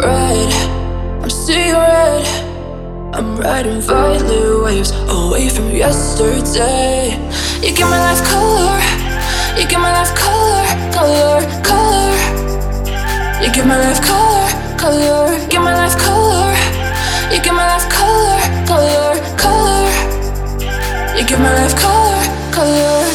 red. I'm seeing red. I'm riding violet waves away from yesterday. You give my life color. You give my life color, color, color. You give my life color, color. Give my life color. You give my life color, color, color. You give my life color, color.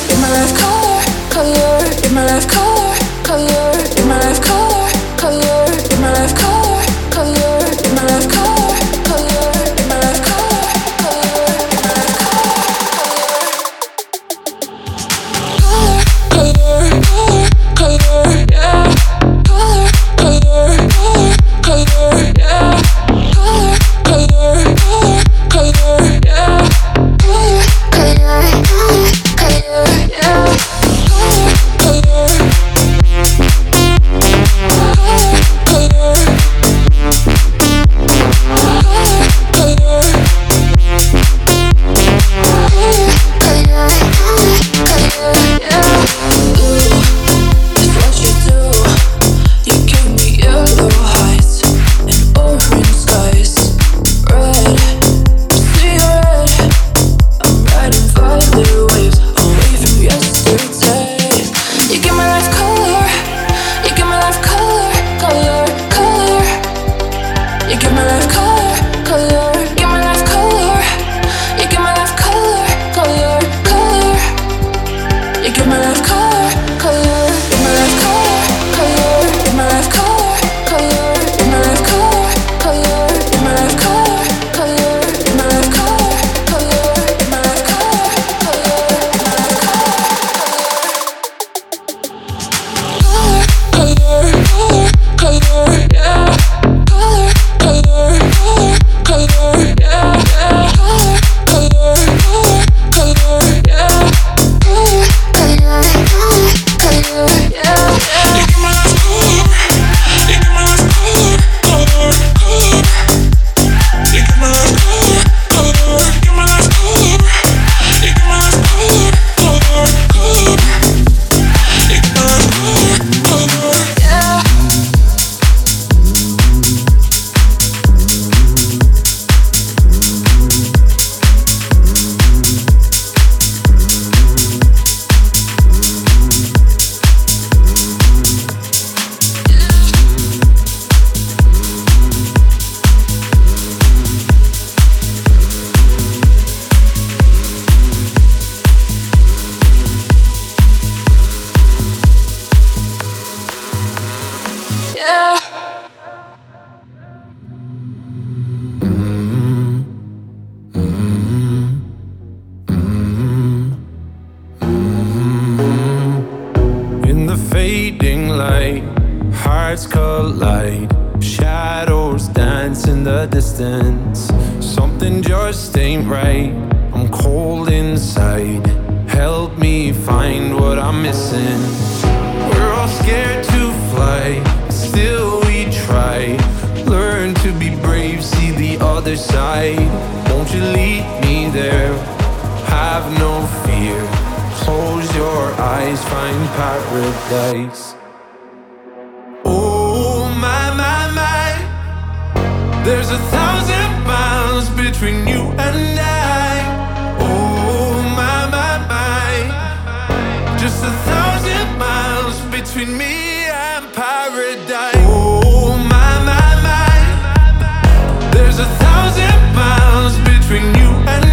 There's a thousand miles between you and I. Oh, my, my, my. Just a thousand miles between me and paradise. Oh, my, my, my. There's a thousand miles between you and I.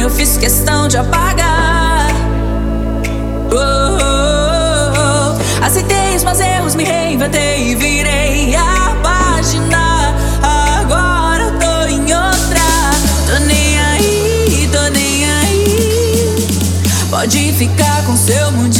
eu fiz questão de apagar. Oh, oh, oh. Aceitei os meus erros, me reinventei e virei a página. Agora eu tô em outra. Tô nem aí, tô nem aí. Pode ficar com seu mundinho.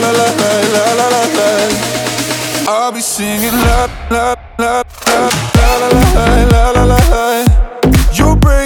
la la la la la la la. I'll be singing la la la la la la la la la. You bring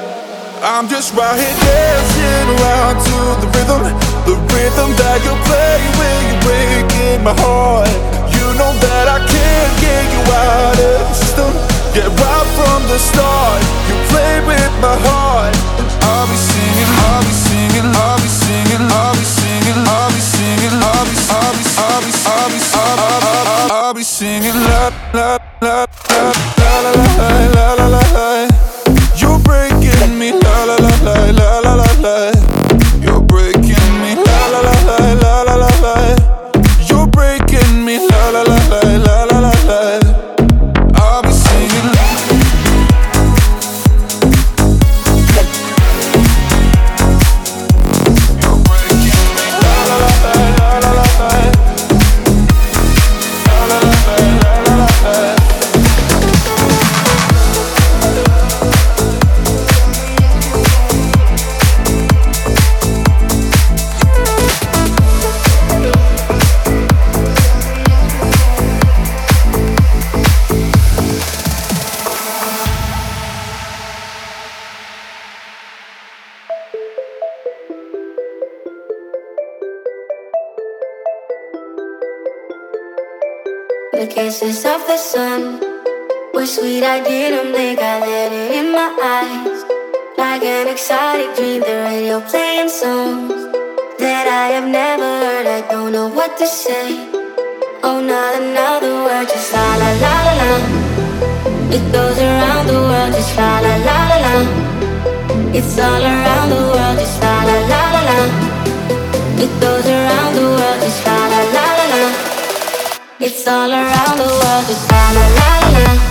I'm just right here dancing around to the rhythm, the rhythm that you play when you're breaking my heart. You know that I can't get you out of the system. Yeah, right from the start. You play with my heart. I'll be singing, I'll be singing, I'll be singing, I'll be singing, I'll be singing, I'll be, I'll be, I'll be, I'll be, I'll be, I'll be singing, la la la la la la la la la la la la kisses of the sun were sweet. I didn't think I let it in my eyes. Like an exotic dream, the radio playing songs that I have never heard. I don't know what to say. Oh, not another word, just la la la la la. It goes around the world, just la la la la la. It's all around the world, just la la la la la. It goes around the world, just la. It's all around the world, just la la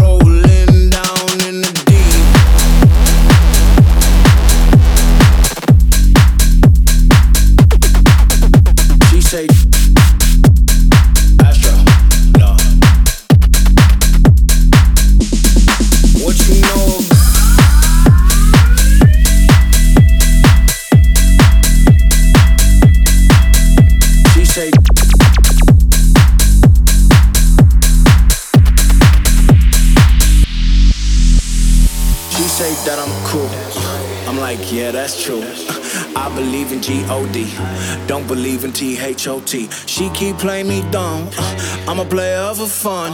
don't believe in T-H-O-T. She keep playing me dumb, uh, I'm a player for fun.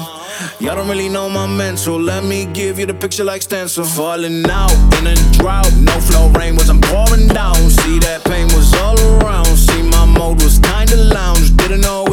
Y'all don't really know my mental. Let me give you the picture like stencil. Falling out in a drought, no flow rain was I'm pouring down. See that pain was all around. See my mode was kinda lounge. Didn't know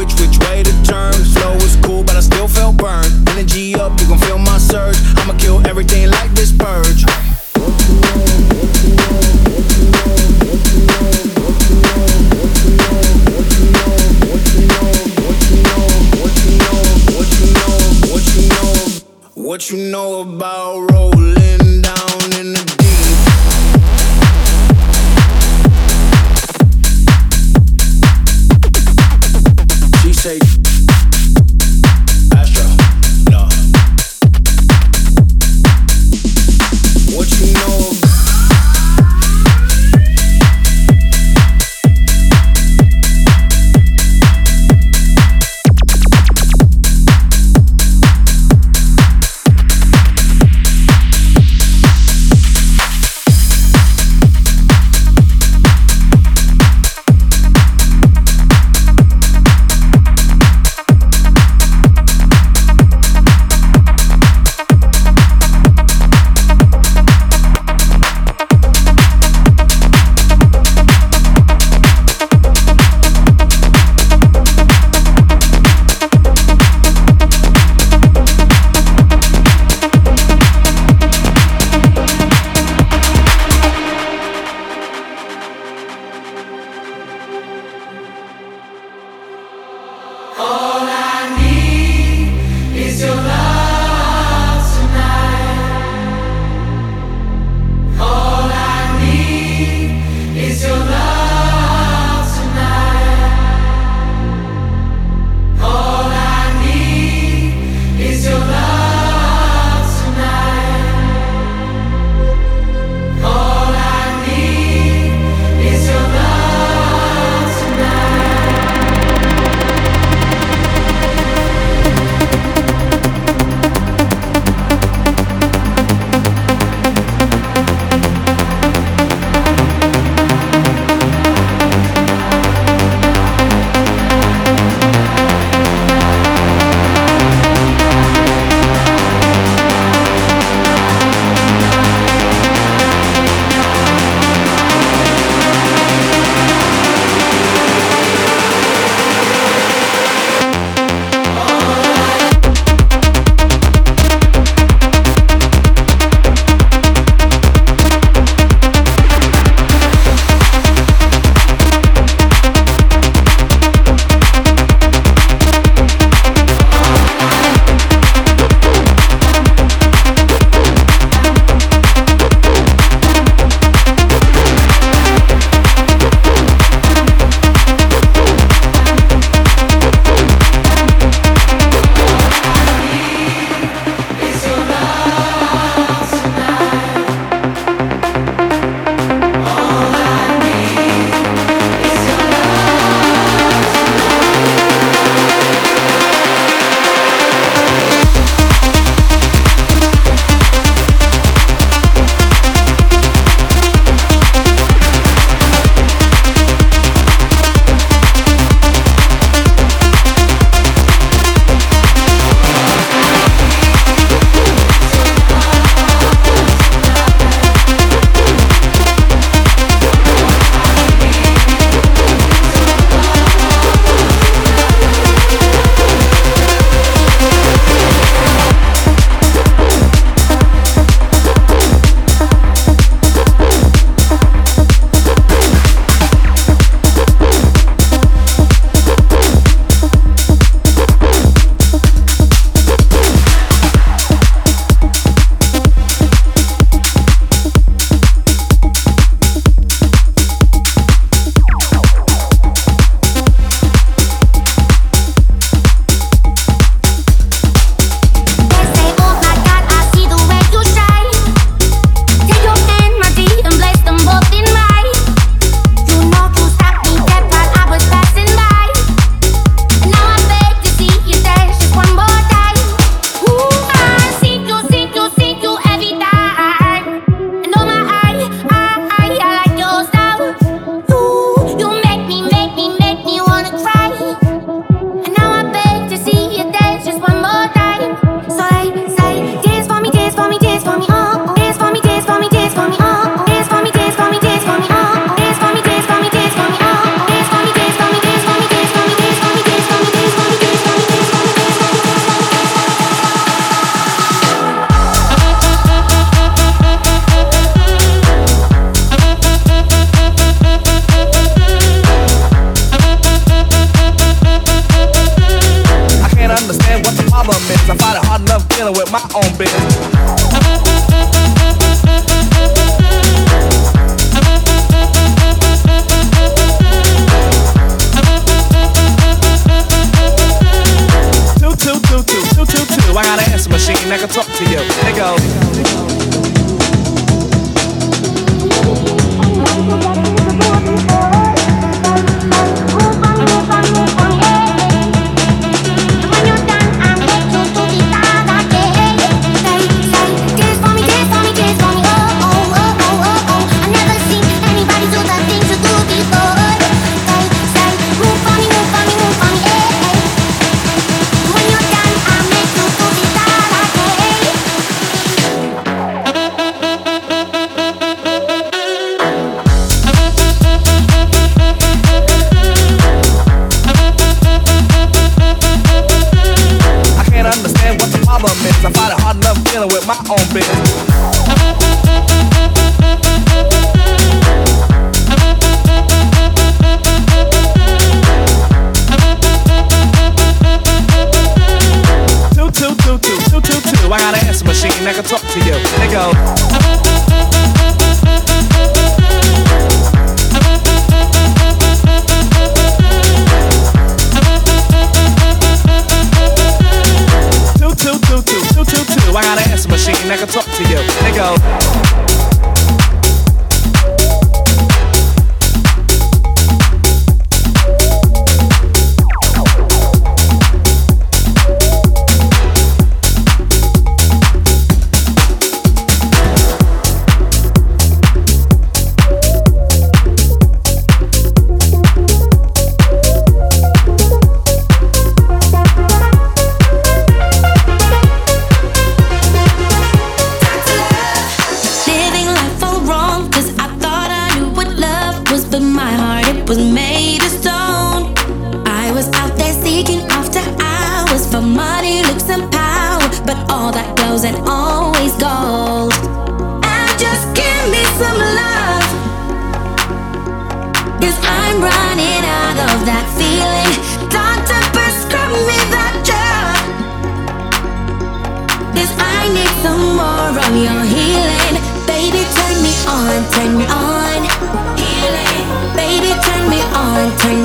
19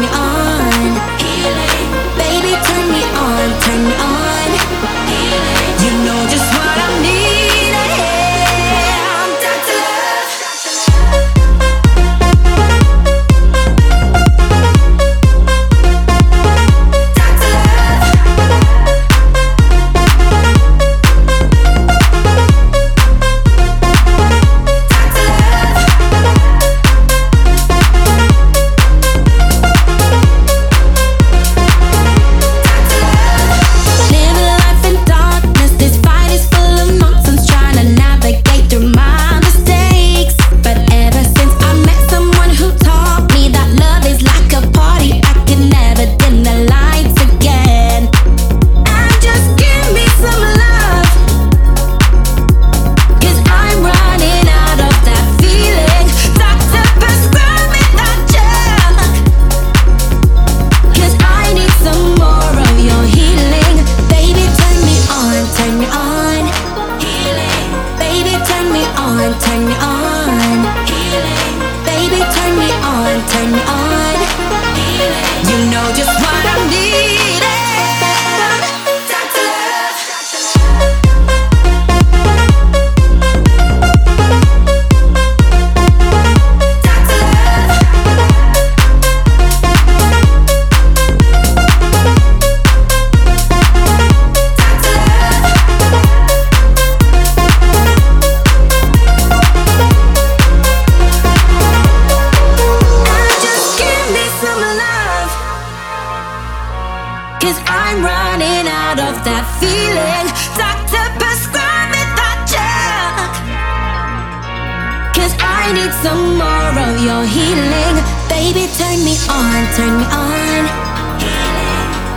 need some more of your healing. Baby, turn me on, turn me on.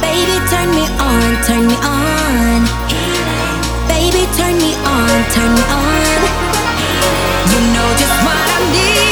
Baby, turn me on, turn me on. Baby, turn me on, turn me on. You know just what I need.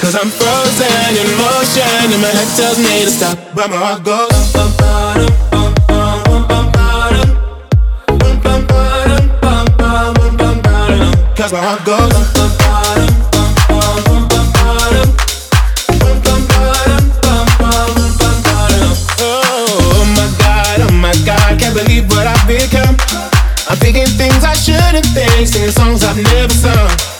Cause I'm frozen in motion and my head tells me to stop. But my heart goes. Cause my heart goes. Oh my god, oh my god, can't believe what I've become. I'm thinking things I shouldn't think, singing songs I've never sung.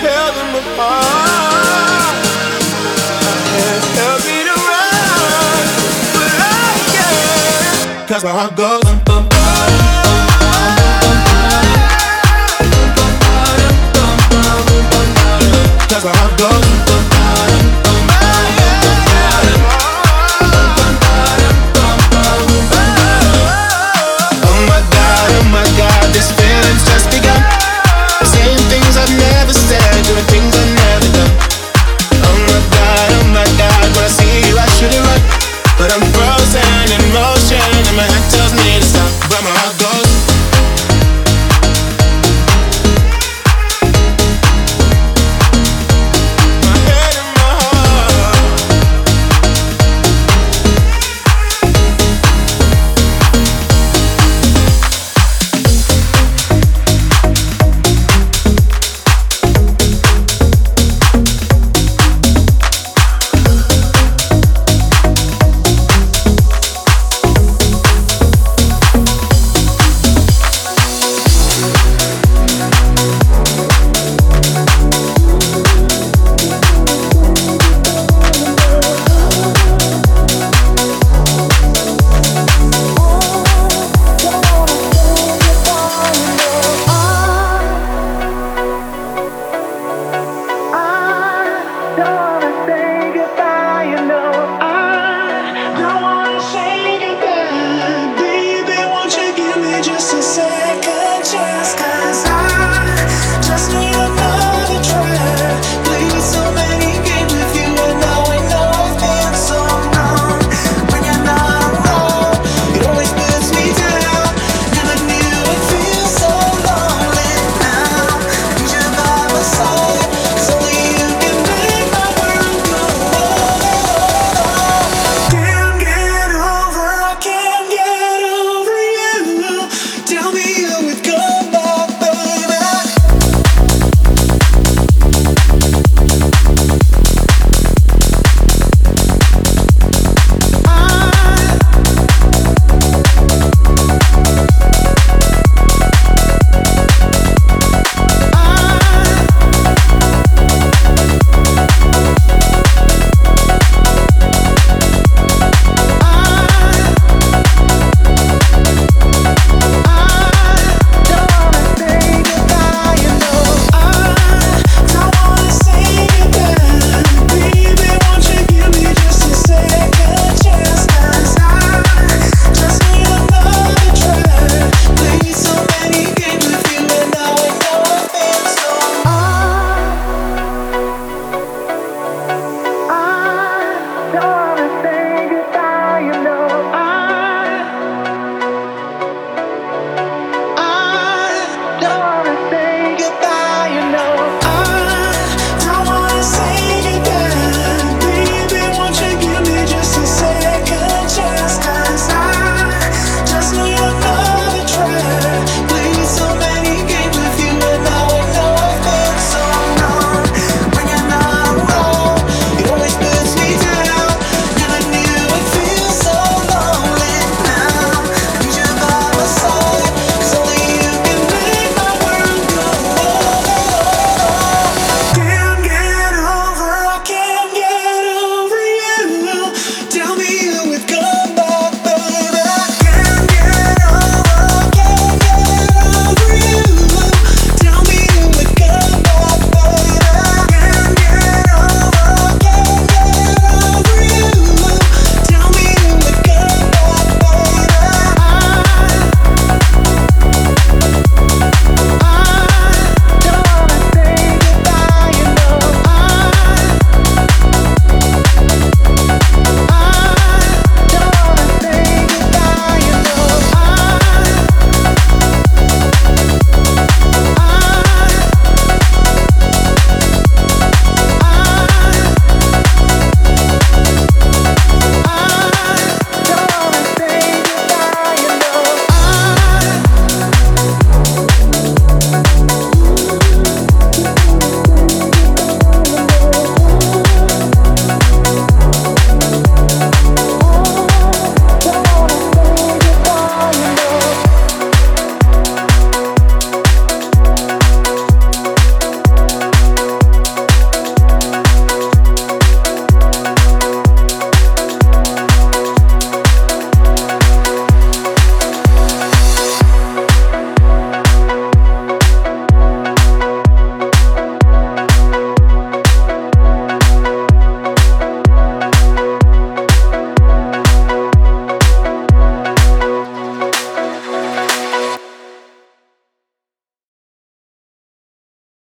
Tell them apart. I can't help me to run, but I can. My heart goes.